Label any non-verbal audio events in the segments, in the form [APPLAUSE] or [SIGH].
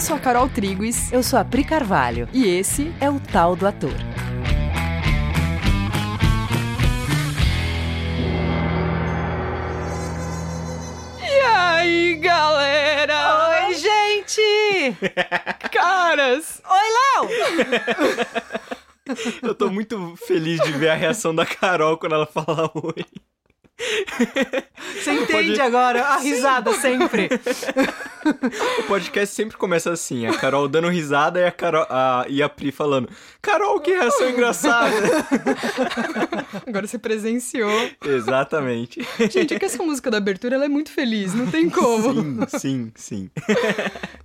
Eu sou a Carol Triguis. Eu sou a Pri Carvalho. E esse é o Tal do Ator. E aí, galera? Oi, gente! [LAUGHS] Caras! Oi, Léo! Eu tô muito feliz de ver a reação da Carol quando ela fala oi. [LAUGHS] Você entende Pode... agora a risada sempre. [LAUGHS] o podcast sempre começa assim, a Carol dando risada e a, Carol, a, e a Pri falando Carol, que reação engraçada. [LAUGHS] Agora você presenciou. Exatamente. Gente, é que essa música da abertura ela é muito feliz, não tem como. Sim, sim, sim.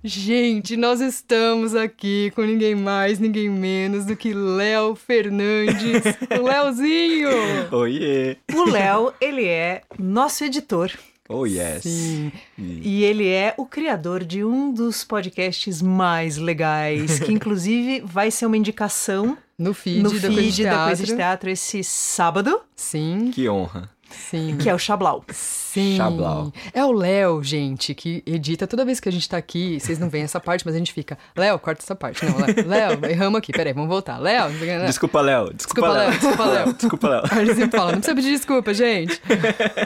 Gente, nós estamos aqui com ninguém mais, ninguém menos do que Léo Fernandes, o Léozinho. Oiê. O Léo, ele é nosso editor. Oh, yes. Sim. E ele é o criador de um dos podcasts mais legais, que [LAUGHS] inclusive vai ser uma indicação no feed, no da, feed Coisa da Coisa de Teatro esse sábado. Sim. Que honra. Sim. Que é o Chablau. Sim. Chablau. É o Léo, gente, que edita toda vez que a gente tá aqui. Vocês não veem essa parte, mas a gente fica. Léo, corta essa parte. Não, Léo, erramos aqui. Peraí, vamos voltar. Léo. Desculpa, Léo. Desculpa, Léo. Desculpa, Léo. [LAUGHS] Desculpa, Léo. A gente sempre fala, não precisa pedir desculpa, gente.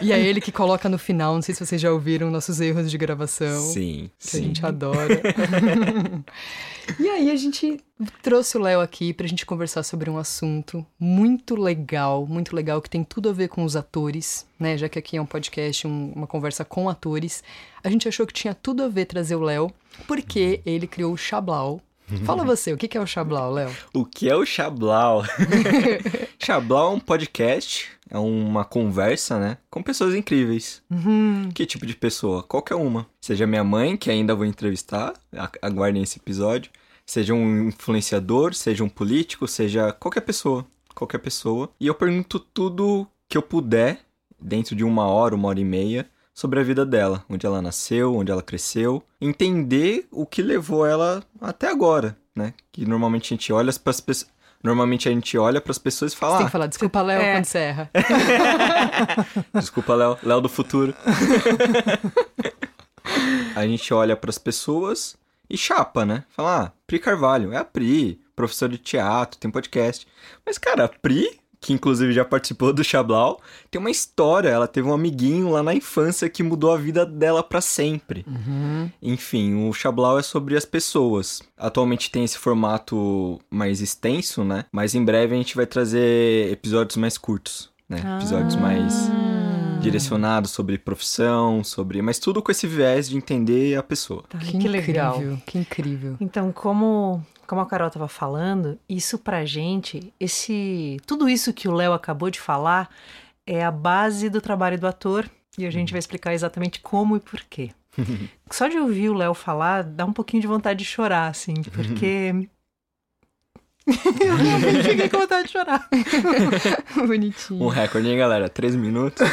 E é ele que coloca no final, não sei se vocês já ouviram nossos erros de gravação. Sim. Que sim. a gente adora. [LAUGHS] e aí a gente trouxe o Léo aqui pra gente conversar sobre um assunto muito legal, muito legal, que tem tudo a ver com os atores, né? Já que aqui é um podcast, um, uma conversa com atores. A gente achou que tinha tudo a ver trazer o Léo, porque ele criou o Chablau. Fala você, o que é o Chablau, Léo? O que é o Chablau? Chablau [LAUGHS] é um podcast, é uma conversa, né? Com pessoas incríveis. Uhum. Que tipo de pessoa? Qualquer uma. Seja minha mãe, que ainda vou entrevistar, aguardem esse episódio Seja um influenciador, seja um político, seja qualquer pessoa. Qualquer pessoa. E eu pergunto tudo que eu puder, dentro de uma hora, uma hora e meia, sobre a vida dela. Onde ela nasceu, onde ela cresceu. Entender o que levou ela até agora, né? Que normalmente a gente olha para as pessoas. Normalmente a gente olha para as pessoas e fala. Você tem que falar, desculpa, Léo, é. quando você erra. [LAUGHS] [LAUGHS] desculpa, Léo. Léo do futuro. [LAUGHS] a gente olha para as pessoas e chapa, né? Fala, ah, Pri Carvalho, é a Pri, professor de teatro, tem podcast. Mas, cara, a Pri, que inclusive já participou do Chablau, tem uma história. Ela teve um amiguinho lá na infância que mudou a vida dela para sempre. Uhum. Enfim, o Chablau é sobre as pessoas. Atualmente tem esse formato mais extenso, né? Mas em breve a gente vai trazer episódios mais curtos, né? Ah. Episódios mais direcionados sobre profissão, sobre. Mas tudo com esse viés de entender a pessoa. Tá, que, que legal. Que incrível. Então, como. Como a Carol estava falando, isso pra gente, esse tudo isso que o Léo acabou de falar é a base do trabalho do ator e a gente vai explicar exatamente como e por quê. [LAUGHS] Só de ouvir o Léo falar dá um pouquinho de vontade de chorar, assim, [LAUGHS] porque eu realmente fiquei com vontade de chorar. [LAUGHS] Bonitinho. Um recorde, hein, galera? Três minutos. [LAUGHS]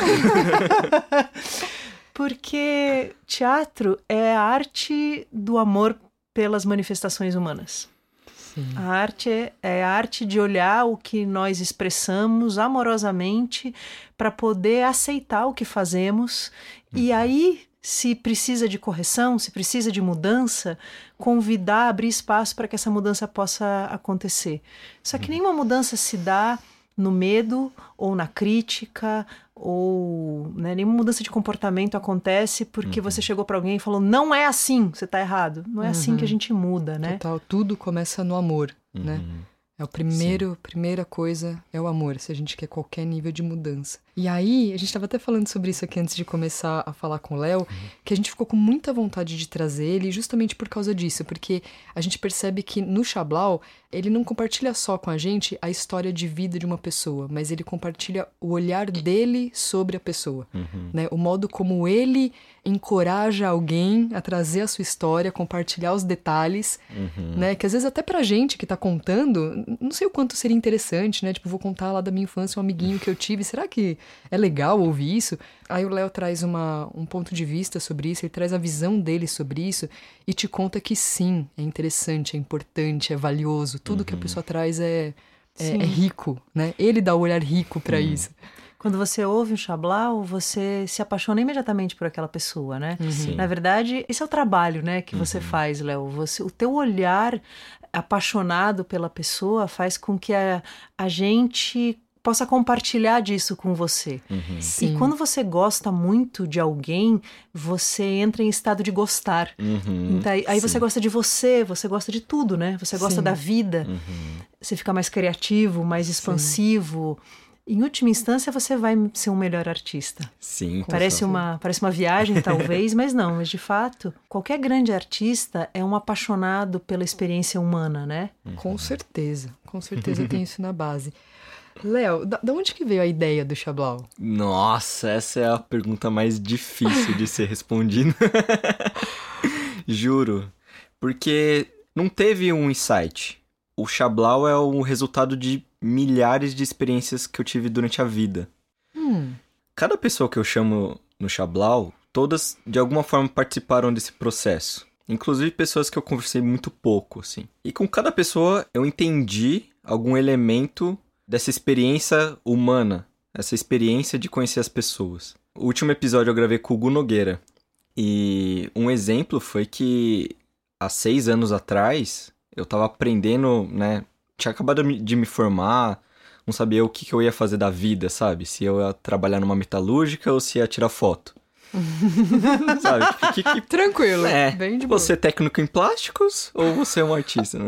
Porque teatro é a arte do amor pelas manifestações humanas. Sim. A arte é, é a arte de olhar o que nós expressamos amorosamente para poder aceitar o que fazemos uhum. e aí se precisa de correção, se precisa de mudança, convidar, abrir espaço para que essa mudança possa acontecer. Só que nenhuma mudança se dá no medo ou na crítica ou né, nenhuma mudança de comportamento acontece porque uhum. você chegou para alguém e falou não é assim, você está errado. Não é uhum. assim que a uhum. gente muda, né? Total, tudo começa no amor, né? uhum. né? É o primeiro, primeira coisa é o amor, se a gente quer qualquer nível de mudança. E aí, a gente estava até falando sobre isso aqui antes de começar a falar com o Léo, uhum. que a gente ficou com muita vontade de trazer ele justamente por causa disso, porque a gente percebe que no Chablau, ele não compartilha só com a gente a história de vida de uma pessoa, mas ele compartilha o olhar dele sobre a pessoa, uhum. né? O modo como ele encoraja alguém a trazer a sua história, compartilhar os detalhes, uhum. né? Que às vezes até pra gente que tá contando, não sei o quanto seria interessante, né? Tipo, vou contar lá da minha infância um amiguinho que eu tive, será que é legal ouvir isso. Aí o Léo traz uma, um ponto de vista sobre isso, ele traz a visão dele sobre isso e te conta que sim, é interessante, é importante, é valioso. Tudo uhum. que a Uhum. pessoa traz é, é, é, rico, né? Ele dá o olhar rico para isso. Quando você ouve um Chablau, você se apaixona imediatamente por aquela pessoa, né? Sim. Na verdade, esse é o trabalho, né, que você faz, Léo. Você, o teu olhar apaixonado pela pessoa faz com que a, a gente possa compartilhar disso com você. Sim. E quando você gosta muito de alguém, você entra em estado de gostar. Uhum. Então, aí aí você Sim. gosta de você, você gosta de tudo, né? Você gosta Sim. da vida, Uhum. você fica mais criativo, mais expansivo. Em última instância, você vai ser um melhor artista. Sim. com Parece certeza. uma, parece uma viagem, talvez, mas não. Mas de fato, qualquer grande artista é um apaixonado pela experiência humana, né? Com certeza, com certeza tem isso na base. Léo, da, da onde que veio a ideia do Chablau? Nossa, essa é a pergunta mais difícil de ser respondida. [LAUGHS] Juro. Porque não teve um insight. O Chablau é o resultado de milhares de experiências que eu tive durante a vida. Hum, Cada pessoa que eu chamo no Chablau, todas de alguma forma participaram desse processo. Inclusive pessoas que eu conversei muito pouco, assim. E com cada pessoa eu entendi algum elemento dessa experiência humana, essa experiência de conhecer as pessoas. O último episódio eu gravei com o Gu Nogueira. E um exemplo foi que há seis anos atrás eu tava aprendendo, né? Tinha acabado de me formar, não sabia o que, que eu ia fazer da vida, sabe? Se eu ia trabalhar numa metalúrgica ou se ia tirar foto. [LAUGHS] sabe? Tipo, que, que... tranquilo, É, bem de boa. Você é técnico em plásticos ou você é um artista? [LAUGHS]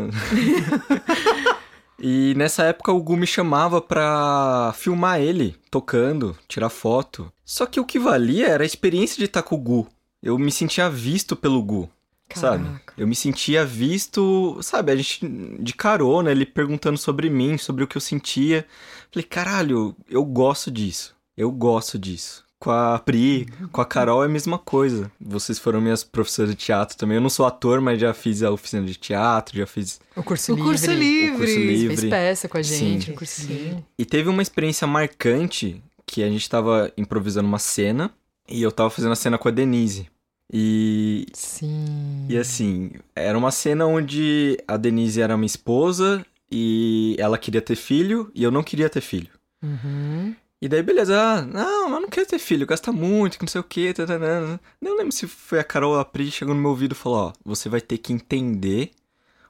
e nessa época o Gu me chamava pra filmar ele tocando, tirar foto. Só que o que valia era a experiência de estar com o Gu. Eu me sentia visto pelo Gu. Sabe? Caraca. Eu me sentia visto, sabe, a gente de carona, ele perguntando sobre mim, sobre o que eu sentia. Falei, caralho, eu gosto disso. Eu gosto disso. Com a Pri, com a Carol é a mesma coisa. Vocês foram minhas professoras de teatro também. Eu não sou ator, mas já fiz a oficina de teatro, já fiz. O curso O livre. curso livre. O curso Fez livre. peça com a gente, Sim. o curso Sim. livre. E teve uma experiência marcante que a gente tava improvisando uma cena e eu tava fazendo a cena com a Denise. E Sim. E assim, era uma cena onde a Denise era minha esposa e ela queria ter filho e eu não queria ter filho. Uhum. E daí, beleza, ah, não, mas não quero ter filho, gasta muito, que não sei o quê. Tá, tá, tá. Não lembro se foi a Carol ou a Pri chegou no meu ouvido e falou: Ó, você vai ter que entender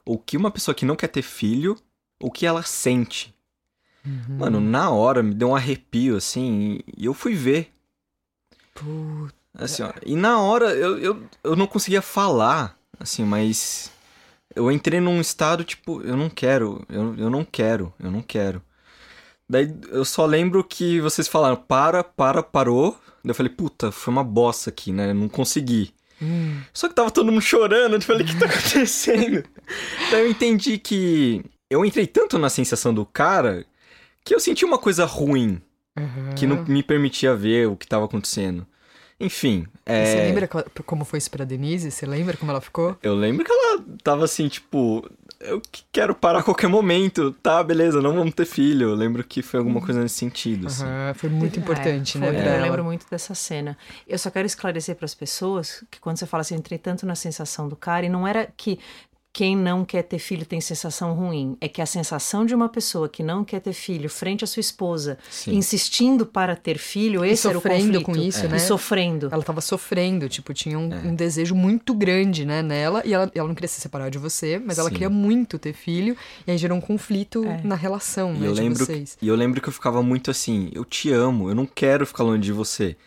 o que uma pessoa que não quer ter filho, o que ela sente. Uhum. Mano, na hora me deu um arrepio, assim, e eu fui ver. Puta. Assim, ó, e na hora eu, eu, eu não conseguia falar, assim, mas eu entrei num estado tipo, eu não quero, eu, eu não quero, eu não quero. Daí eu só lembro que vocês falaram, para, para, parou. Daí eu falei, puta, foi uma bosta aqui, né? Eu não consegui. Hum. Só que tava todo mundo chorando, eu falei, o que tá acontecendo? [LAUGHS] Daí eu entendi que eu entrei tanto na sensação do cara que eu senti uma coisa ruim Uhum. que não me permitia ver o que tava acontecendo. Enfim, é... Você lembra co- como foi isso pra Denise? Você lembra como ela ficou? Eu lembro que ela tava assim, tipo, eu que- quero parar a qualquer momento, tá, beleza, não vamos ter filho. Eu lembro que foi alguma coisa nesse sentido, assim. Foi muito importante, É, né, foi. pra Eu ela. lembro muito dessa cena. Eu só quero esclarecer para as pessoas que quando você fala assim, eu entrei tanto na sensação do cara, e não era que quem não quer ter filho tem sensação ruim. É que a sensação de uma pessoa que não quer ter filho frente à sua esposa, Sim. insistindo para ter filho, esse era o sofrendo conflito. com isso, E né? sofrendo. Ela tava sofrendo, tipo, tinha um, É. um desejo muito grande, né, nela. E ela, ela não queria se separar de você, mas ela Sim. queria muito ter filho. E aí gerou um conflito É. na relação, E né, eu, de lembro, vocês. e eu lembro que eu ficava muito assim, eu te amo, eu não quero ficar longe de você.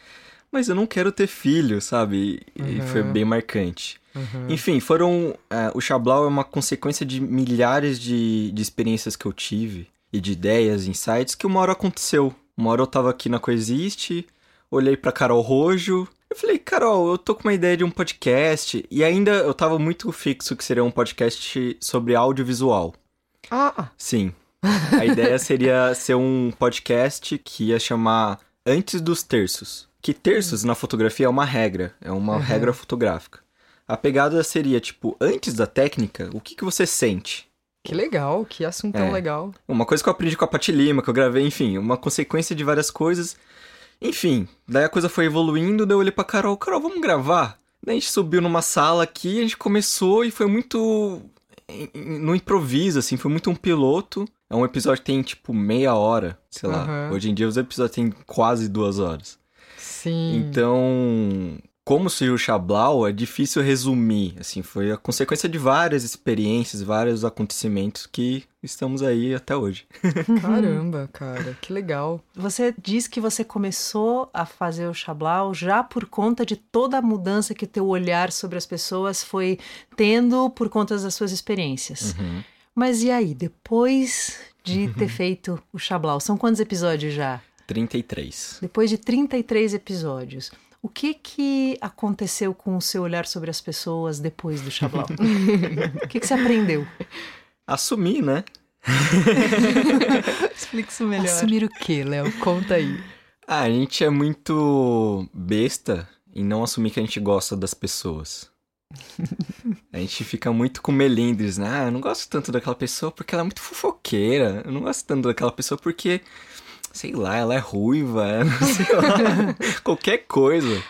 Mas eu não quero ter filho, sabe? E, Uhum. foi bem marcante. Uhum. Enfim, foram. é, o Chablau é uma consequência de milhares de, de experiências que eu tive e de ideias, insights, que uma hora aconteceu. Uma hora eu tava aqui na Coexiste, olhei pra Carol Rojo. Eu falei, Carol, eu tô com uma ideia de um podcast. E ainda eu tava muito fixo que seria um podcast sobre audiovisual. Ah, Sim. A ideia seria ser um podcast que ia chamar Antes dos Terços. Que terços na fotografia é uma regra, é uma Uhum. regra fotográfica. A pegada seria, tipo, antes da técnica, o que, que você sente? que legal, que assunto tão É. legal. Uma coisa que eu aprendi com a Pati Lima, que eu gravei, enfim, uma consequência de várias coisas. Enfim, daí a coisa foi evoluindo, daí eu olhei pra Carol, Carol, vamos gravar? Daí a gente subiu numa sala aqui, a gente começou e foi muito no improviso, assim, foi muito um piloto. É um episódio que tem, tipo, meia hora, sei lá. Aham. Hoje em dia os episódios têm quase duas horas. Sim. Então, como surgiu o Xablau, é difícil resumir. Assim, foi a consequência de várias experiências, vários acontecimentos que estamos aí até hoje. [LAUGHS] Caramba, cara, que legal. Você diz que você começou a fazer o Xablau já por conta de toda a mudança que teu olhar sobre as pessoas foi tendo por conta das suas experiências. Uhum. Mas e aí, depois de ter [LAUGHS] feito o Xablau, são quantos episódios já? 33. Depois de 33 episódios, o que que aconteceu com o seu olhar sobre as pessoas depois do Xablau? [LAUGHS] o que que você aprendeu? Assumir, né? [LAUGHS] Explica isso melhor. Assumir o quê, Léo? Conta aí. Ah, a gente é muito besta em não assumir que a gente gosta das pessoas. A gente fica muito com melindres, né? Ah, eu não gosto tanto daquela pessoa porque ela é muito fofoqueira. Eu não gosto tanto daquela pessoa porque, sei lá, ela é ruiva, [LAUGHS] sei lá, qualquer coisa.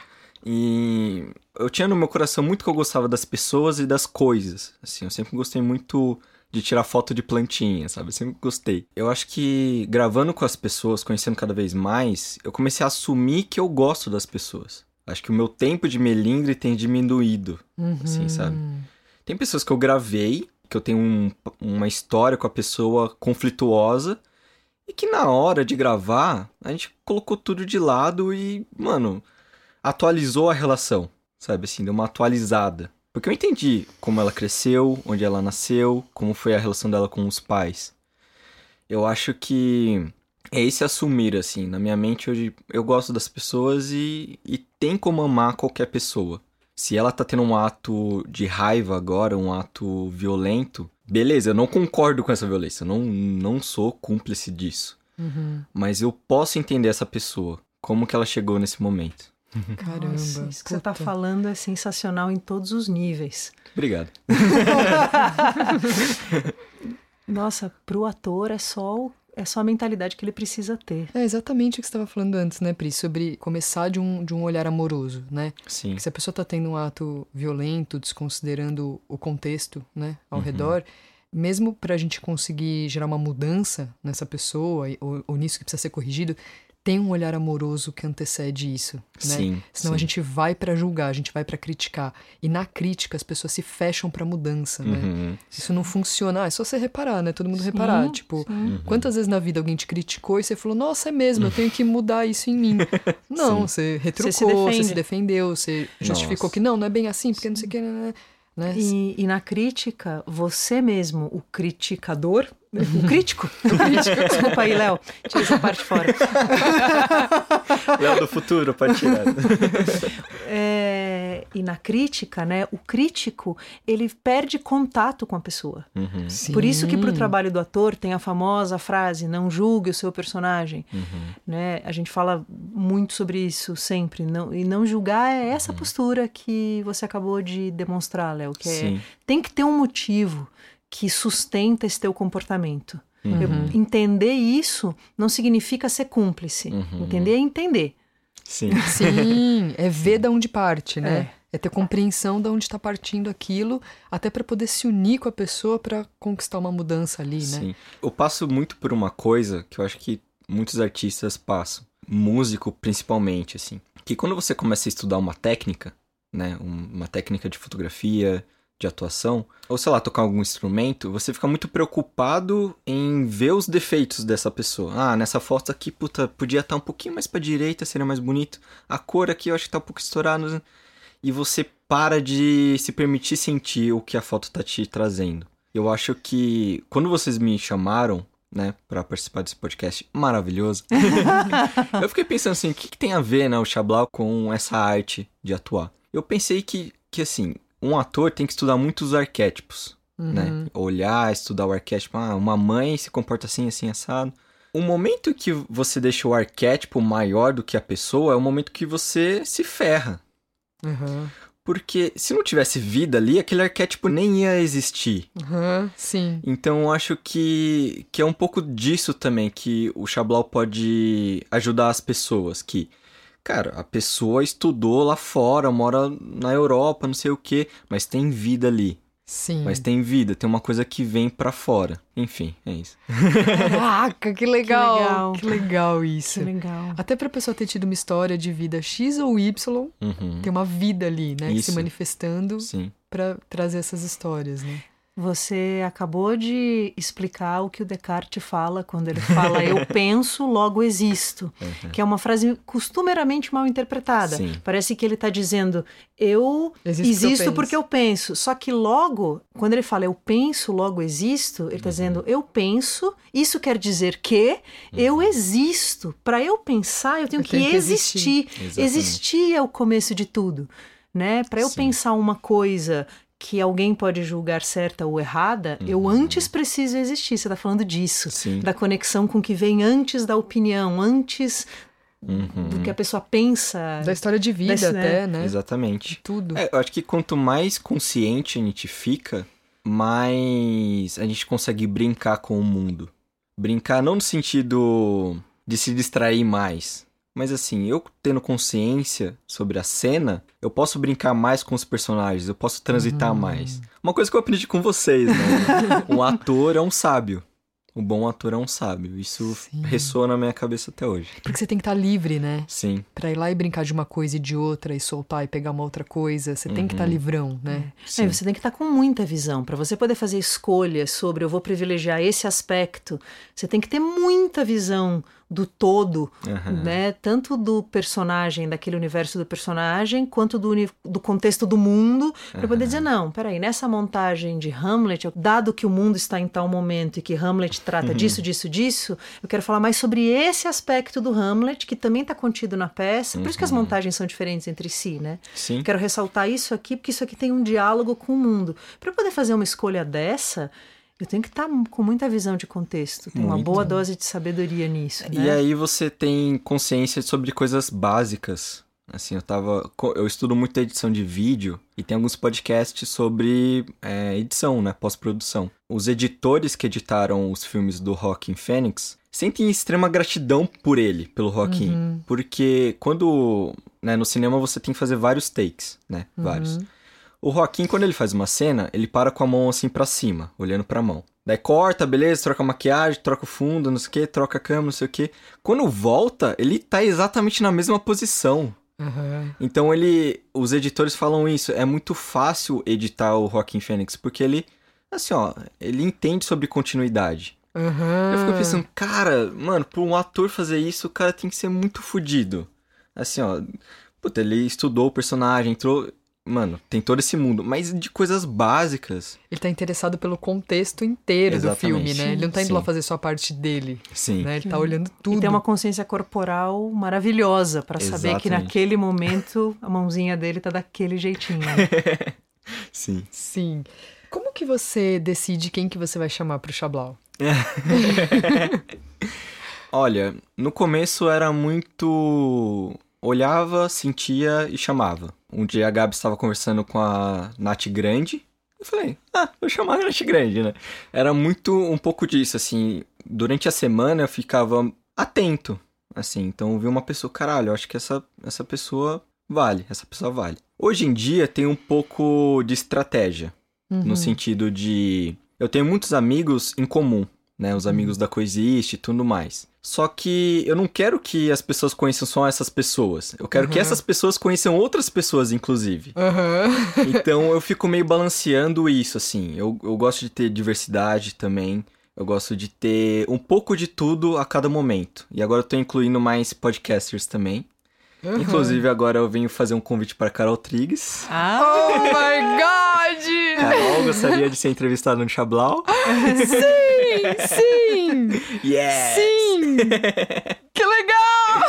E eu tinha no meu coração muito que eu gostava das pessoas e das coisas. Assim, eu sempre gostei muito de tirar foto de plantinha, sabe? Eu sempre gostei. Eu acho que gravando com as pessoas, conhecendo cada vez mais, eu comecei a assumir que eu gosto das pessoas. Acho que o meu tempo de melindre tem diminuído, assim, sabe? Tem pessoas que eu gravei, que eu tenho um- uma história com a pessoa conflituosa, e que na hora de gravar, a gente colocou tudo de lado e, mano, atualizou a relação, sabe? Assim, deu uma atualizada. Porque eu entendi como ela cresceu, onde ela nasceu, como foi a relação dela com os pais. Eu acho que é esse assumir, assim. Na minha mente, hoje, eu gosto das pessoas e, e tem como amar qualquer pessoa. Se ela tá tendo um ato de raiva agora, um ato violento, beleza, eu não concordo com essa violência, eu não, não sou cúmplice disso. Uhum. Mas eu posso entender essa pessoa, como que ela chegou nesse momento. Caramba. Nossa, isso que você está falando é sensacional em todos os níveis. Obrigado. [LAUGHS] [LAUGHS] Nossa, pro ator é só, o- é só a mentalidade que ele precisa ter. É exatamente o que você estava falando antes, né, Pri? Sobre começar de um, de um olhar amoroso, né? Sim. Que se a pessoa tá tendo um ato violento, desconsiderando o contexto, né, ao redor, mesmo pra gente conseguir gerar uma mudança nessa pessoa ou, ou nisso que precisa ser corrigido, tem um olhar amoroso que antecede isso, né? Sim. Senão sim. a gente vai pra julgar, a gente vai pra criticar. E na crítica as pessoas se fecham pra mudança, né? Uhum. Isso não funciona. Ah, é só você reparar, né? Todo mundo reparar. Tipo, Uhum. quantas vezes na vida alguém te criticou e você falou, nossa, é mesmo, eu tenho que mudar isso em mim. [LAUGHS] Não, você retrucou, Você se você se, defende. defendeu, você justificou Nossa. que não, não é bem assim, porque não sei o que. Né? né? E, e na crítica, você mesmo, o criticador, o crítico, [LAUGHS] o crítico, desculpa aí, Léo, tira essa parte fora. [LAUGHS] Léo do futuro, pode tirar. [LAUGHS] É, e na crítica, né, o crítico, ele perde contato com a pessoa. Uhum. Por isso que para o trabalho do ator tem a famosa frase, não julgue o seu personagem. Uhum. né? A gente fala muito sobre isso sempre. Não, e não julgar é essa postura que você acabou de demonstrar, Léo, que é, tem que ter um motivo que sustenta esse teu comportamento. Uhum. Eu- entender isso não significa ser cúmplice. Uhum. Entender é entender. Sim. Sim, é ver da onde parte, né? É. É ter compreensão de onde está partindo aquilo, até para poder se unir com a pessoa para conquistar uma mudança ali, né? Sim. Eu passo muito por uma coisa que eu acho que muitos artistas passam. Músico, principalmente, assim. Que quando você começa a estudar uma técnica, né? um- Uma técnica de fotografia, de atuação, ou sei lá, tocar algum instrumento, você fica muito preocupado em ver os defeitos dessa pessoa. Ah, nessa foto aqui, puta, podia estar um pouquinho mais pra direita, seria mais bonito. A cor aqui eu acho que tá um pouco estourada. E você para de se permitir sentir o que a foto tá te trazendo. Eu acho que quando vocês me chamaram, né, pra participar desse podcast maravilhoso, [LAUGHS] eu fiquei pensando assim, o que, que tem a ver, né, o Xablau com essa arte de atuar? Eu pensei que, que assim, um ator tem que estudar muitos arquétipos, né? Olhar, estudar o arquétipo, ah, uma mãe se comporta assim, assim, assado. O momento que você deixa o arquétipo maior do que a pessoa é o momento que você se ferra. Aham. Porque se não tivesse vida ali, aquele arquétipo nem ia existir. Aham, sim. Então eu acho que, que é um pouco disso também que o Xablau pode ajudar as pessoas. Que, cara, a pessoa estudou lá fora, mora na Europa, não sei o quê, mas tem vida ali. Sim. Mas tem vida, tem uma coisa que vem pra fora. Enfim, é isso. Caraca, que legal. Que legal. Que legal isso. Que legal. Até pra pessoa ter tido uma história de vida X ou Y, Uhum. tem uma vida ali, né? Se Isso. manifestando Sim. pra trazer essas histórias, né? Você acabou de explicar o que o Descartes fala quando ele fala eu [LAUGHS] penso, logo existo, que é uma frase costumeiramente mal interpretada. Sim. Parece que ele está dizendo eu Existe porque eu existo penso. porque eu penso. Só que logo, quando ele fala eu penso, logo existo, ele está dizendo eu penso, isso quer dizer que eu existo. Para eu pensar, eu tenho Eu que, tenho que existir. Exatamente. Existir é o começo de tudo, né? Para eu Sim. pensar uma coisa que alguém pode julgar certa ou errada, eu antes preciso existir. Você está falando disso, Sim. da conexão com o que vem antes da opinião, antes Uhum. do que a pessoa pensa. Da história de vida Desse, né? até, né? Exatamente. Tudo. É, eu acho que quanto mais consciente a gente fica, mais a gente consegue brincar com o mundo. Brincar não no sentido de se distrair mais, mas assim, eu tendo consciência sobre a cena, eu posso brincar mais com os personagens, eu posso transitar Uhum. mais. Uma coisa que eu aprendi com vocês, né? [LAUGHS] um ator é um sábio. O bom ator é um sábio. Isso Sim. ressoa na minha cabeça até hoje. Porque você tem que estar livre, né? Sim, Pra ir lá e brincar de uma coisa e de outra e soltar e pegar uma outra coisa. Você tem que estar Uhum. livrão, né? sim. Aí você tem que estar com muita visão. Para você poder fazer escolhas sobre eu vou privilegiar esse aspecto, você tem que ter muita visão do todo, Aham. né? Tanto do personagem, daquele universo do personagem, quanto do, do contexto do mundo, para poder dizer, não, peraí, nessa montagem de Hamlet, dado que o mundo está em tal momento e que Hamlet trata Uhum. disso, disso, disso, eu quero falar mais sobre esse aspecto do Hamlet, que também está contido na peça. Por isso que as Uhum. montagens são diferentes entre si, né? Sim. Quero ressaltar isso aqui, porque isso aqui tem um diálogo com o mundo. Para poder fazer uma escolha dessa, eu tenho que estar com muita visão de contexto. Tem uma boa dose de sabedoria nisso. E né? aí você tem consciência sobre coisas básicas. Assim, eu tava. Eu estudo muito edição de vídeo e tem alguns podcasts sobre é, edição, né? Pós-produção. Os editores que editaram os filmes do Joaquin Phoenix sentem extrema gratidão por ele, pelo Joaquin. Porque quando. Né, no cinema você tem que fazer vários takes, né? Vários. O Joaquim, quando ele faz uma cena, ele para com a mão assim pra cima, olhando pra mão. Daí corta, beleza, troca a maquiagem, troca o fundo, não sei o que, troca a câmera, não sei o que. Quando volta, ele tá exatamente na mesma posição. Aham. Então ele. Os editores falam isso. É muito fácil editar o Joaquim Fênix, porque ele. Assim, ó, ele entende sobre continuidade. Aham. Eu fico pensando, cara, mano, pra um ator fazer isso, o cara tem que ser muito fodido. Assim, ó. Puta, ele estudou o personagem, entrou. Mano, tem todo esse mundo, mas de coisas básicas. Ele tá interessado pelo contexto inteiro do Exatamente. filme, né? Ele não tá indo Sim. lá fazer só a parte dele, Sim. né? Ele tá olhando tudo. E tem uma consciência corporal maravilhosa para saber que naquele momento a mãozinha dele tá daquele jeitinho. [LAUGHS] Sim. Sim. Como que você decide quem que você vai chamar pro Xablau? [LAUGHS] Olha, no começo era muito. Olhava, sentia e chamava. Um dia a Gabi estava conversando com a Nath Grande. Eu falei, ah, vou chamar a Nath Grande, né? Era muito um pouco disso, assim. Durante a semana eu ficava atento, assim. Então eu vi uma pessoa, caralho, eu acho que essa, essa pessoa vale, essa pessoa vale. Hoje em dia tem um pouco de estratégia. No sentido de. Eu tenho muitos amigos em comum, né? Os amigos da Coexiste e tudo mais. Só que eu não quero que as pessoas conheçam só essas pessoas. Eu quero que Uhum. essas pessoas conheçam outras pessoas, inclusive. Aham. [LAUGHS] Então eu fico meio balanceando isso, assim. Eu, eu gosto de ter diversidade também. Eu gosto de ter um pouco de tudo a cada momento. E agora eu tô incluindo mais podcasters também. Aham. Inclusive, agora eu venho fazer um convite para Carol Trigues. ah, Oh my God! Carol gostaria de ser entrevistada no Chablau. [LAUGHS] Sim! Sim! [LAUGHS] Yes! Sim! [LAUGHS] Que legal!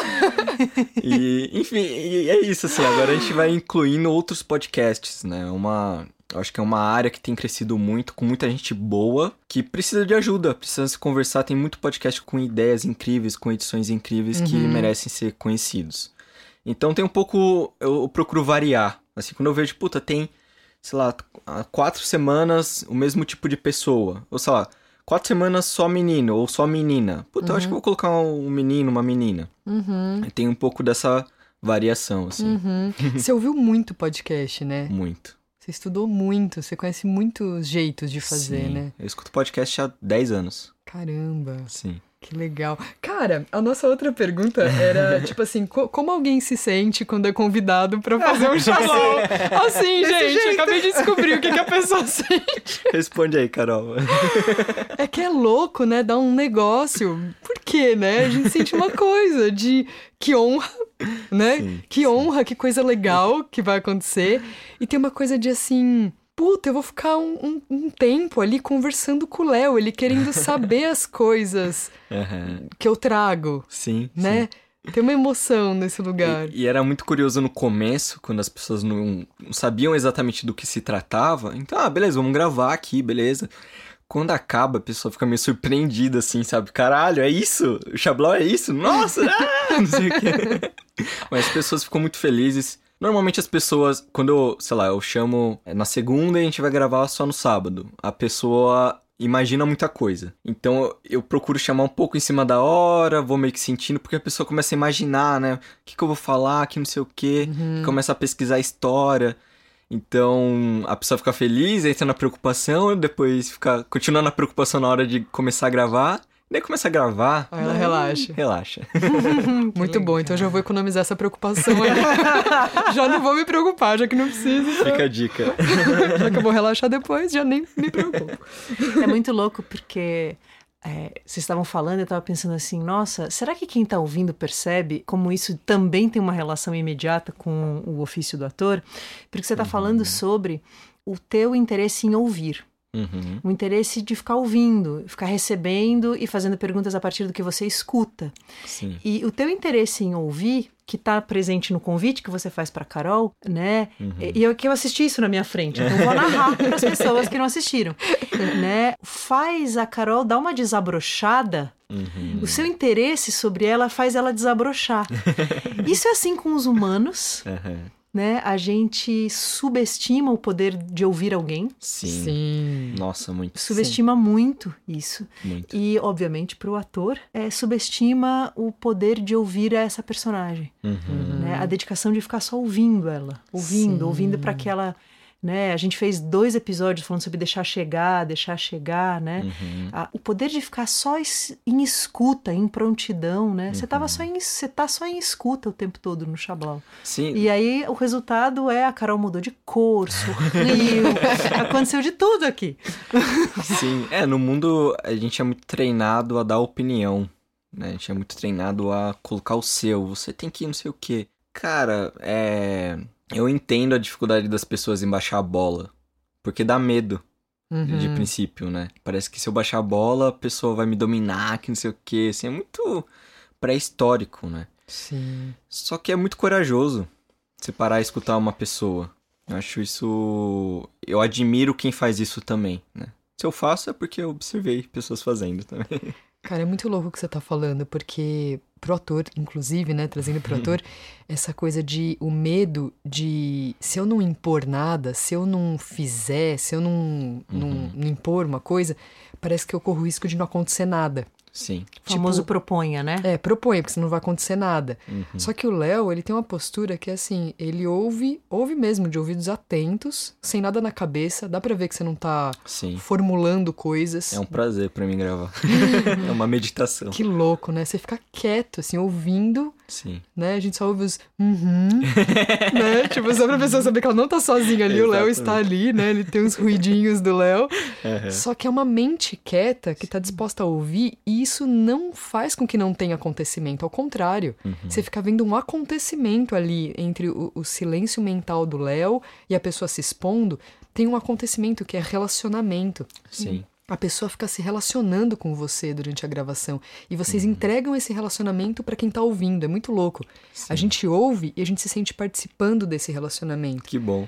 E, enfim, e é isso, assim. Agora a gente vai incluindo outros podcasts, né? Uma. eu Acho que é uma área que tem crescido muito, com muita gente boa, que precisa de ajuda, precisa se conversar. Tem muito podcast com ideias incríveis, com edições incríveis que Uhum. merecem ser conhecidos. Então tem um pouco. Eu, procuro variar. Assim, quando eu vejo, puta, tem, sei lá, há quatro semanas o mesmo tipo de pessoa. Ou sei lá, quatro semanas só menino ou só menina. Puta, eu acho que eu vou colocar um menino, uma menina. Uhum. Tem um pouco dessa variação, assim. Uhum. [LAUGHS] Você ouviu muito podcast, né? Muito. Você estudou muito, você conhece muitos jeitos de fazer, Sim. né? Eu escuto podcast há 10 anos. Caramba, Sim. Que legal. Cara, a nossa outra pergunta era, [LAUGHS] tipo assim, co- como alguém se sente quando é convidado pra fazer um [LAUGHS] xalão? Assim, gente, acabei de descobrir o que, que a pessoa [LAUGHS] sente. Responde aí, Carol. É que é louco, né? Dar um negócio. Por quê, né? A gente sente uma coisa de que honra, né? Sim, que sim. honra, que coisa legal que vai acontecer. E tem uma coisa de assim. Puta, eu vou ficar um, um- um tempo ali conversando com o Léo, ele querendo saber as [LAUGHS] coisas Aham. que eu trago, Sim, né? Tem uma emoção nesse lugar. E, e era muito curioso no começo, quando as pessoas não, não sabiam exatamente do que se tratava. Então, ah, beleza, vamos gravar aqui, beleza. Quando acaba, a pessoa fica meio surpreendida, assim, sabe? Caralho, é isso? O Xablau é isso? Nossa! ah, não sei o quê. [LAUGHS] Mas as pessoas ficam muito felizes. Normalmente as pessoas, quando eu, sei lá, eu chamo é, na segunda e a gente vai gravar só no sábado. A pessoa imagina muita coisa. Então eu- procuro chamar um pouco em cima da hora, vou meio que sentindo, porque a pessoa começa a imaginar, né? O que, que eu vou falar, que não sei o quê. Começa a pesquisar a história. Então a pessoa fica feliz, entra na preocupação, depois fica continua na preocupação na hora de começar a gravar. Daí começa a gravar. Aí ela daí relaxa. Relaxa. [LAUGHS] Muito bom, então já vou economizar essa preocupação aí. [LAUGHS] já não vou me preocupar, já que não preciso. Fica a dica. [LAUGHS] Já que eu vou relaxar depois, já nem me preocupo. É muito louco porque é, vocês estavam falando, eu estava pensando assim, nossa, será que quem está ouvindo percebe como isso também tem uma relação imediata com o ofício do ator? Porque você está falando sobre o teu interesse em ouvir. Uhum. O interesse de ficar ouvindo, ficar recebendo e fazendo perguntas a partir do que você escuta. Sim. E o teu interesse em ouvir, que está presente no convite que você faz para Carol, né? E eu que eu assisti isso na minha frente, então vou narrar para as pessoas que não assistiram, [LAUGHS] né? Faz a Carol dar uma desabrochada. Uhum. O seu interesse sobre ela faz ela desabrochar. [LAUGHS] Isso é assim com os humanos, Aham. Né? A gente subestima o poder de ouvir alguém, Sim. Sim. Nossa, muito. subestima muito isso. Muito. E, obviamente, para o ator, é, subestima o poder de ouvir essa personagem. Uhum. né? A dedicação de ficar só ouvindo ela, ouvindo, Sim. ouvindo para que ela, né? A gente fez dois episódios falando sobre deixar chegar, deixar chegar, né? Uhum. A- o poder de ficar só em escuta, em prontidão, né? Você tava só em, você tá só em escuta o tempo todo no Xablau. Sim. E aí o resultado é a Carol mudou de cor, sorriu, [LAUGHS] aconteceu de tudo aqui. Sim, é, no mundo a gente é muito treinado a dar opinião, né? A gente é muito treinado a colocar o seu, você tem que ir não sei o quê. Cara, é... Eu entendo a dificuldade das pessoas em baixar a bola, porque dá medo, de Uhum. princípio, né? Parece que se eu baixar a bola, a pessoa vai me dominar, que não sei o quê, assim, é muito pré-histórico, né? Sim. Só que é muito corajoso você parar e escutar uma pessoa. Eu acho isso. Eu admiro quem faz isso também, né? Se eu faço é porque eu observei pessoas fazendo também. [LAUGHS] Cara, é muito louco o que você tá falando, porque pro ator, inclusive, né, trazendo pro ator, essa coisa de o medo de se eu não impor nada, se eu não fizer, se eu não, não, não impor uma coisa, parece que eu corro o risco de não acontecer nada. Sim. O famoso proponha, né? É, propõe, porque senão não vai acontecer nada. Uhum. Só que o Léo, ele tem uma postura que é assim, ele ouve, ouve mesmo, de ouvidos atentos, sem nada na cabeça, dá pra ver que você não tá Sim. formulando coisas. É um prazer pra mim gravar. [LAUGHS] é uma meditação. Que louco, né? Você fica quieto, assim, ouvindo, Sim. né? A gente só ouve os uhum, [LAUGHS] né? Tipo, só pra pessoa saber que ela não tá sozinha ali, o Léo está ali, né? Ele tem uns ruidinhos do Léo. Uhum. Só que é uma mente quieta que tá disposta a ouvir e isso não faz com que não tenha acontecimento. Ao contrário, Uhum. você fica vendo um acontecimento ali entre o, o silêncio mental do Léo e a pessoa se expondo. Tem um acontecimento que é relacionamento. Sim. A pessoa fica se relacionando com você durante a gravação. E vocês Uhum. entregam esse relacionamento pra quem tá ouvindo. É muito louco. A gente ouve e a gente se sente participando desse relacionamento. Que bom.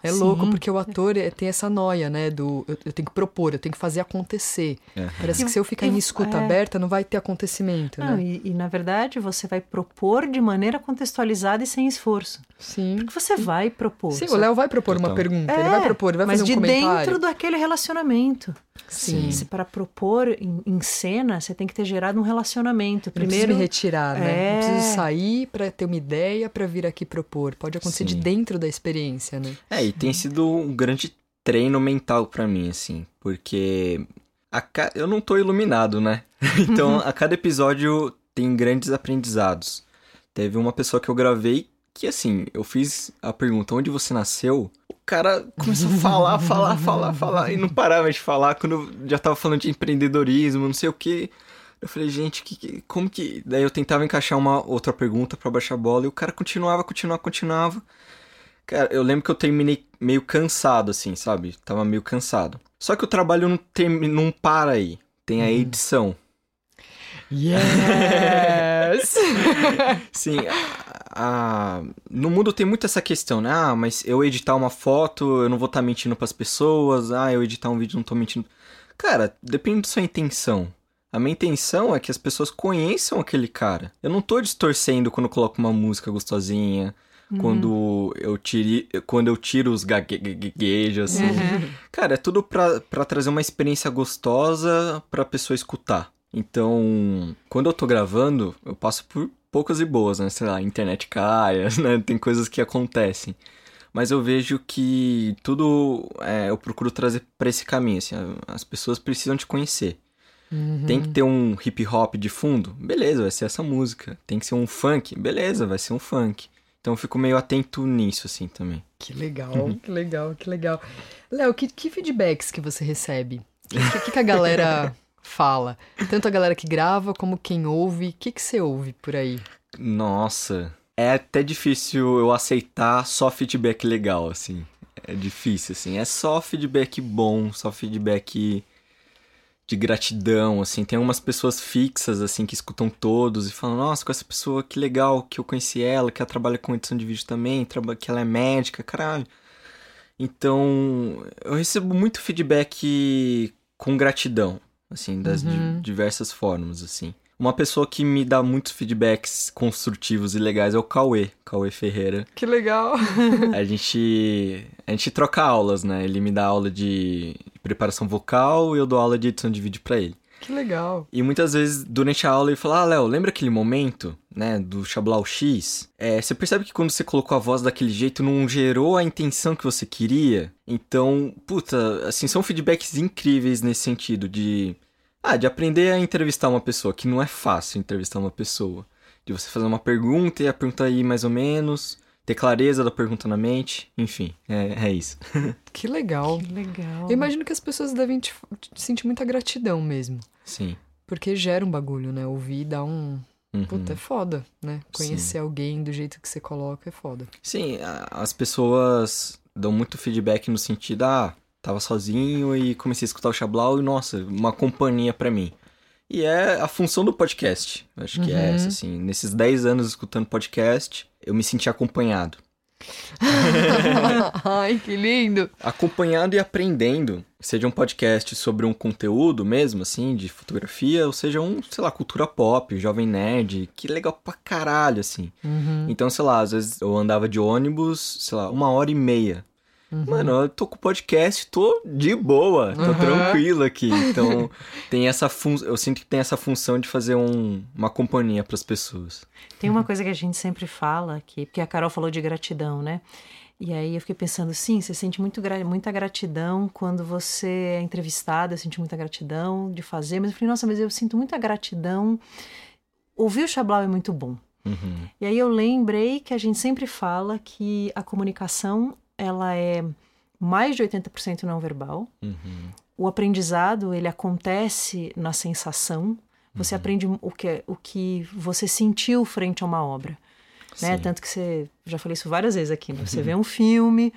É [LAUGHS] Sim. louco, porque o ator é- tem essa noia, né? Do eu, eu tenho que propor, eu tenho que fazer acontecer. Uhum. Parece E- que se eu ficar em escuta é. aberta, não vai ter acontecimento, Não, né? e, e, na verdade você vai propor de maneira contextualizada e sem esforço. Sim. Porque você vai propor. Sim, o Léo vai propor uma Total. pergunta, É, ele vai propor, ele vai mas fazer um de comentário. dentro daquele relacionamento. Relacionamento. Sim. Se para propor em, em cena, você tem que ter gerado um relacionamento. Não preciso Primeiro, me retirar, né? É. Não preciso sair pra ter uma ideia pra vir aqui propor. Pode acontecer de Sim. dentro da experiência, né? É, e tem sido um grande treino mental pra mim, assim, porque a ca- eu não tô iluminado, né? [LAUGHS] Então, a cada episódio tem grandes aprendizados. Teve uma pessoa que eu gravei que, assim, eu fiz a pergunta onde você nasceu, cara começou a falar, falar, falar, falar, e não parava de falar quando eu já tava falando de empreendedorismo, não sei o que. Eu falei, gente, que, que- como que. Daí eu tentava encaixar uma outra pergunta pra baixar a bola e o cara continuava, continuava, continuava. Cara, eu lembro que eu terminei meio cansado, assim, sabe? Tava meio cansado. Só que o trabalho não, termi- não para aí. Tem a edição. Yes! [LAUGHS] Sim, a- no mundo tem muito essa questão, né? Ah, mas eu editar uma foto, eu não vou estar mentindo pras pessoas. Ah, eu editar um vídeo, não tô mentindo. Cara, depende da sua intenção. A minha intenção é que as pessoas conheçam aquele cara. Eu não tô distorcendo quando eu coloco uma música gostosinha, quando eu tire, quando eu tiro os gaguejos, assim. Cara, é tudo pra, pra trazer uma experiência gostosa pra pessoa escutar. Então, quando eu tô gravando, eu passo por poucas e boas, né? Sei lá, internet cai, [LAUGHS] né? Tem coisas que acontecem. Mas eu vejo que tudo é, eu procuro trazer pra esse caminho, assim. As pessoas precisam te conhecer. Tem que ter um hip hop de fundo? Beleza, vai ser essa música. Tem que ser um funk? Beleza, vai ser um funk. Então eu fico meio atento nisso, assim, também. Que legal, que legal, que legal. Léo, que, que feedbacks que você recebe? O que, que, que a galera fala? Tanto a galera que grava como quem ouve. O que, que você ouve por aí? Nossa, é até difícil eu aceitar só feedback legal, assim. É difícil, assim. É só feedback bom, só feedback de gratidão, assim. Tem umas pessoas fixas, assim, que escutam todos e falam, nossa, com essa pessoa, que legal que eu conheci ela, que ela trabalha com edição de vídeo também, que ela é médica, caralho. Então, eu recebo muito feedback com gratidão, assim, das di- diversas formas, assim. Uma pessoa que me dá muitos feedbacks construtivos e legais é o Cauê, Cauê Ferreira. Que legal! [LAUGHS] A gente, a gente troca aulas, né? Ele me dá aula de preparação vocal e eu dou aula de edição de vídeo pra ele. Que legal! E muitas vezes, durante a aula, ele fala: Ah, Léo, lembra aquele momento, né, do Xablau X? É, você percebe que quando você colocou a voz daquele jeito, não gerou a intenção que você queria? Então, puta, assim, são feedbacks incríveis nesse sentido de. Ah, de aprender a entrevistar uma pessoa, que não é fácil entrevistar uma pessoa. De você fazer uma pergunta e a pergunta ir mais ou menos, ter clareza da pergunta na mente, enfim, é, é isso. [LAUGHS] Que legal! Que legal. Eu imagino que as pessoas devem te, te sentir muita gratidão mesmo. Sim. Porque gera um bagulho, né? Ouvir dá um. Uhum. Puta, é foda, né? Conhecer alguém do jeito que você coloca é foda. Sim, as pessoas dão muito feedback no sentido, ah, tava sozinho e comecei a escutar o Xablau e, nossa, uma companhia pra mim. E é a função do podcast. Acho que é Uhum. essa, assim. Nesses 10 anos escutando podcast, eu me senti acompanhado. [LAUGHS] Ai, que lindo! Acompanhado e aprendendo. Seja um podcast sobre um conteúdo mesmo, assim, de fotografia, ou seja um, sei lá, cultura pop, jovem nerd, que legal pra caralho, assim. Uhum. Então, sei lá, às vezes eu andava de ônibus, sei lá, uma hora e meia. Mano, eu tô com o podcast, tô de boa, tô Uhum. tranquilo aqui. Então, [LAUGHS] tem essa fun... eu sinto que tem essa função de fazer um- uma companhia pras pessoas. Tem uma coisa que a gente sempre fala aqui, porque a Carol falou de gratidão, né? E aí eu fiquei pensando, sim, você sente muito muita gratidão quando você é entrevistada, eu senti muita gratidão de fazer, mas eu falei, nossa, mas eu sinto muita gratidão. Ouvir o Xablau é muito bom. Uhum. E aí eu lembrei que a gente sempre fala que a comunicação, ela é mais de 80% não verbal. Uhum. O aprendizado, ele acontece na sensação. Você aprende o que, o que você sentiu frente a uma obra. Né? Tanto que você, já falei isso várias vezes aqui, né? Você vê um filme,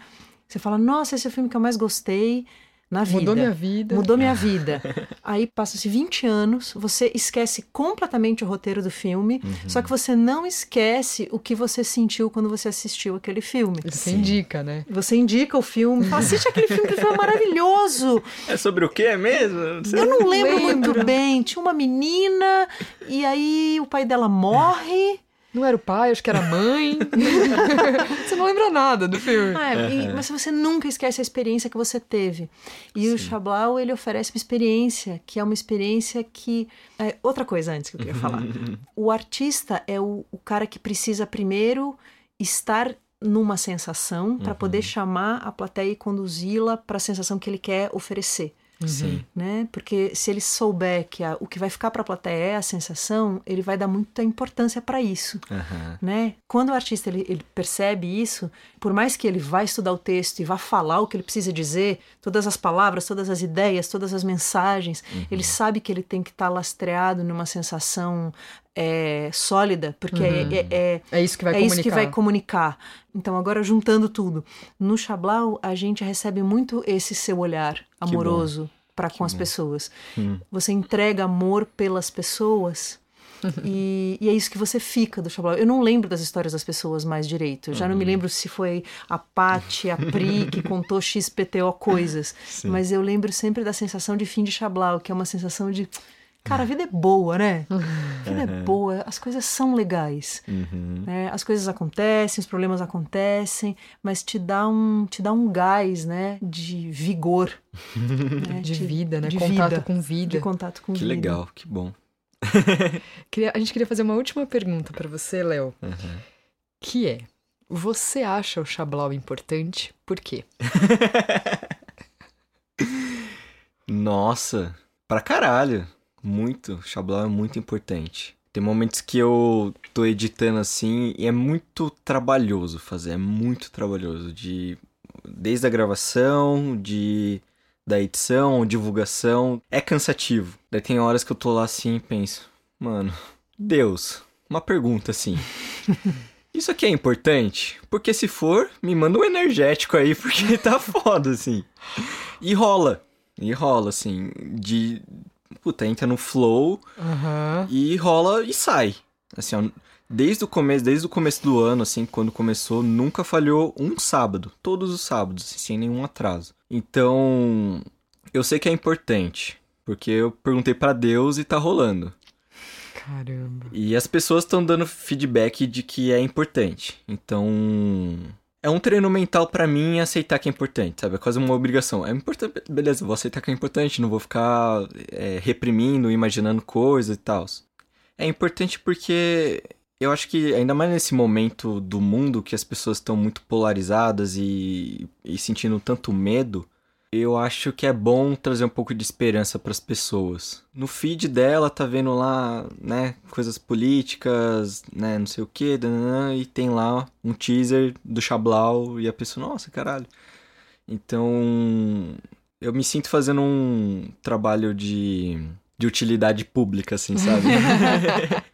você fala, nossa, esse é o filme que eu mais gostei na vida. Mudou minha vida. Mudou minha vida. [LAUGHS] Aí passa-se 20 anos, você esquece completamente o roteiro do filme, Uhum. só que você não esquece o que você sentiu quando você assistiu aquele filme. Você Sim. indica, né? Você indica o filme, fala, assiste aquele filme, aquele filme [LAUGHS] é maravilhoso. É sobre o que mesmo? Não sei. Eu não lembro Lembro. muito bem. Tinha uma menina e aí o pai dela morre Não era o pai, acho que era a mãe. [LAUGHS] você não lembra nada do filme. Ah, é, e- mas você nunca esquece a experiência que você teve. E o Chablau, ele oferece uma experiência que é uma experiência que... é, outra coisa antes que eu queria falar. [LAUGHS] o artista é o, o cara que precisa primeiro estar numa sensação para poder chamar a plateia e conduzi-la para a sensação que ele quer oferecer Sim. né? Porque se ele souber que a- o que vai ficar para a plateia é a sensação, ele vai dar muita importância para isso, Aham. né? Quando o artista ele, ele percebe isso, por mais que ele vá estudar o texto e vá falar o que ele precisa dizer, todas as palavras, todas as ideias, todas as mensagens, ele sabe que ele tem que estar lastreado numa sensação é, sólida, porque é- é- é, É isso que vai é comunicar. isso que vai comunicar. Então, agora juntando tudo, no Chablau a gente recebe muito esse seu olhar amoroso para com as pessoas. Hum. Você entrega amor pelas pessoas. [LAUGHS] E, e é isso que você fica do Chablau. Eu não lembro das histórias das pessoas mais direito. Eu já não me lembro se foi a Pati, a Pri que [LAUGHS] contou XPTO coisas. Sim. Mas eu lembro sempre da sensação de fim de Chablau, que é uma sensação de. Cara, a vida é boa, né? A vida é boa, as coisas são legais. Uhum. né? As coisas acontecem, os problemas acontecem, mas te dá um, te dá um gás, né? De vigor. [LAUGHS] né? De Te- vida, né? de Contato vida, com vida. De contato com Que vida. legal, que bom. [LAUGHS] Queria- a gente queria fazer uma última pergunta pra você, Léo. Aham. Que é: você acha o Chablau importante? Por quê? [LAUGHS] Nossa, pra caralho. Muito. Xablau é muito importante. Tem momentos que eu tô editando assim e é muito trabalhoso fazer, é muito trabalhoso de desde a gravação, de da edição, divulgação, é cansativo. Daí tem horas que eu tô lá assim e penso, mano, Deus, uma pergunta assim. [LAUGHS] Isso aqui é importante? Porque se for, me manda um energético aí, porque tá [LAUGHS] foda, assim. E rola. E rola, assim, de. Puta, entra no flow Aham. e rola e sai. Assim, ó, desde o começo, desde o começo do ano, assim, quando começou, nunca falhou um sábado. Todos os sábados, assim, sem nenhum atraso. Então, eu sei que é importante. Porque eu perguntei pra Deus e tá rolando. Caramba. E as pessoas estão dando feedback de que é importante. Então, é um treino mental pra mim aceitar que é importante, sabe? É quase uma obrigação. É importante, beleza, vou aceitar que é importante, não vou ficar é, reprimindo, imaginando coisas e tal. É importante porque eu acho que, ainda mais nesse momento do mundo que as pessoas estão muito polarizadas e, e sentindo tanto medo, eu acho que é bom trazer um pouco de esperança para as pessoas. No feed dela tá vendo lá, né, coisas políticas, né, não sei o que, e tem lá um teaser do Chablau e a pessoa, nossa, caralho. Então, eu me sinto fazendo um trabalho de, de utilidade pública, assim, sabe? [LAUGHS]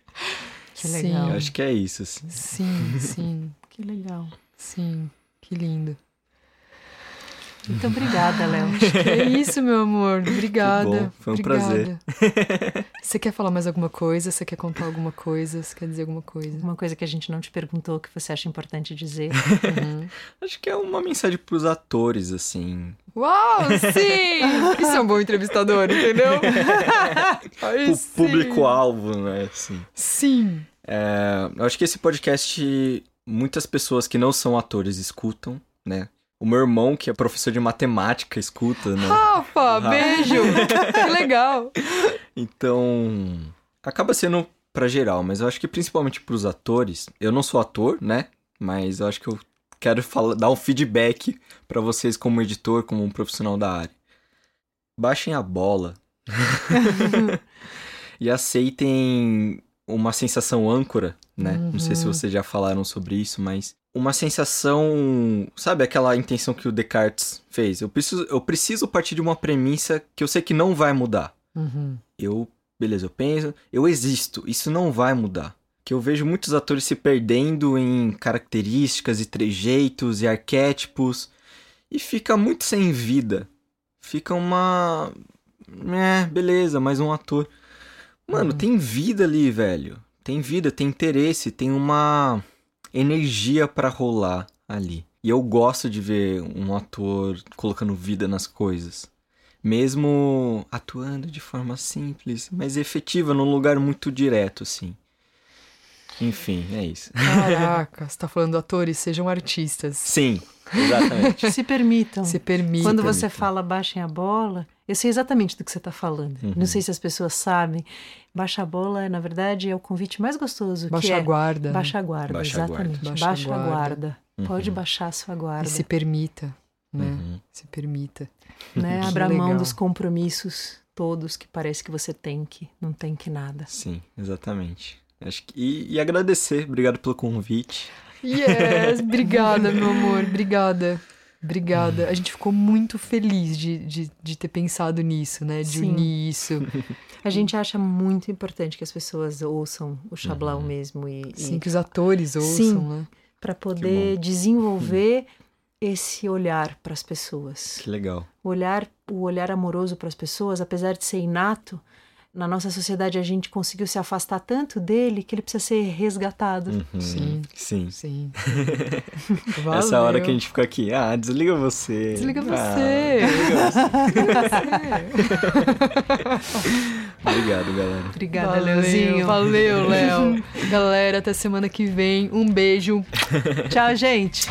Que legal. eu acho que é isso, assim. Sim, sim, [LAUGHS] Que legal. sim. Que lindo. Muito obrigada, Léo. Que é isso, meu amor. [LAUGHS] Obrigada. Que bom, foi um Obrigada. [LAUGHS] Você quer falar mais alguma coisa? Você quer contar alguma coisa? Você quer dizer alguma coisa? Uma coisa que a gente não te perguntou que você acha importante dizer. Uhum. [LAUGHS] Acho que é uma mensagem pros atores, assim. Uau, sim! Isso é um bom entrevistador, entendeu? Sim. público-alvo, né, assim. Sim. É, eu acho que esse podcast muitas pessoas que não são atores escutam, né? O meu irmão, que é professor de matemática, escuta, né? Rafa, beijo! Que legal! Então, acaba sendo pra geral, mas eu acho que principalmente pros atores. Eu não sou ator, né? Mas eu acho que eu quero falar, dar um feedback pra vocês como editor, como um profissional da área. Baixem a bola. [LAUGHS] e aceitem uma sensação âncora, né? Não sei se vocês já falaram sobre isso, mas uma sensação, sabe aquela intenção que o Descartes fez? Eu preciso, eu preciso partir de uma premissa que eu sei que não vai mudar. Uhum. Eu, beleza, eu penso, eu existo, isso não vai mudar. Que eu vejo muitos atores se perdendo em características e trejeitos e arquétipos e fica muito sem vida. Fica uma. É, beleza, mais um ator. Mano, tem vida ali, velho. Tem vida, tem interesse, tem uma energia pra rolar ali. E eu gosto de ver um ator colocando vida nas coisas. Mesmo atuando de forma simples, mas efetiva, num lugar muito direto, assim. Enfim, é isso. Caraca, você tá falando atores, sejam artistas. Sim, exatamente. Se permitam. Se permitam. Quando você fala baixem a bola, eu sei exatamente do que você está falando. Uhum. Não sei se as pessoas sabem. Baixa a bola, na verdade, é o convite mais gostoso. que Baixa é a guarda. Baixa a guarda, Baixa a guarda. exatamente. Baixa Baixa, a a guarda. guarda. Pode Uhum. baixar a sua E guarda. se permita, né? Uhum. Se permita. né? Abra mão legal. dos compromissos todos que parece que você tem que, não tem que nada. Sim, exatamente. Acho que... e, e agradecer, obrigado pelo convite. Yes, [LAUGHS] obrigada, meu amor, obrigada. Obrigada. A gente ficou muito feliz de, de, de ter pensado nisso, né? De Sim. unir isso. A gente acha muito importante que as pessoas ouçam o Xablão Uhum. mesmo e, Sim, que os atores ouçam, Sim. né? para poder desenvolver esse olhar para as pessoas. Que legal. O olhar, o olhar amoroso para as pessoas, apesar de ser inato, na nossa sociedade a gente conseguiu se afastar tanto dele que ele precisa ser resgatado. Uhum. Sim. Sim. Sim. [LAUGHS] Essa hora que a gente fica aqui, ah, desliga você. Desliga Ah, você. desliga você. [LAUGHS] Obrigado, galera. Obrigada, Valeu, Leozinho. Valeu, Léo. [LAUGHS] Galera, até semana que vem. Um beijo. Tchau, gente.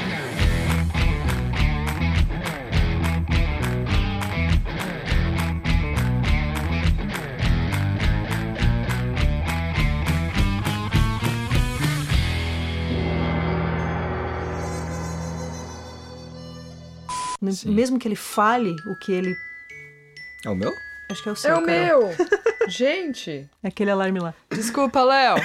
Sim. Mesmo que ele fale o que ele. É o meu? Acho que é o seu. É o Carol. meu. [LAUGHS] Gente. É aquele alarme lá. Desculpa, Léo. [LAUGHS]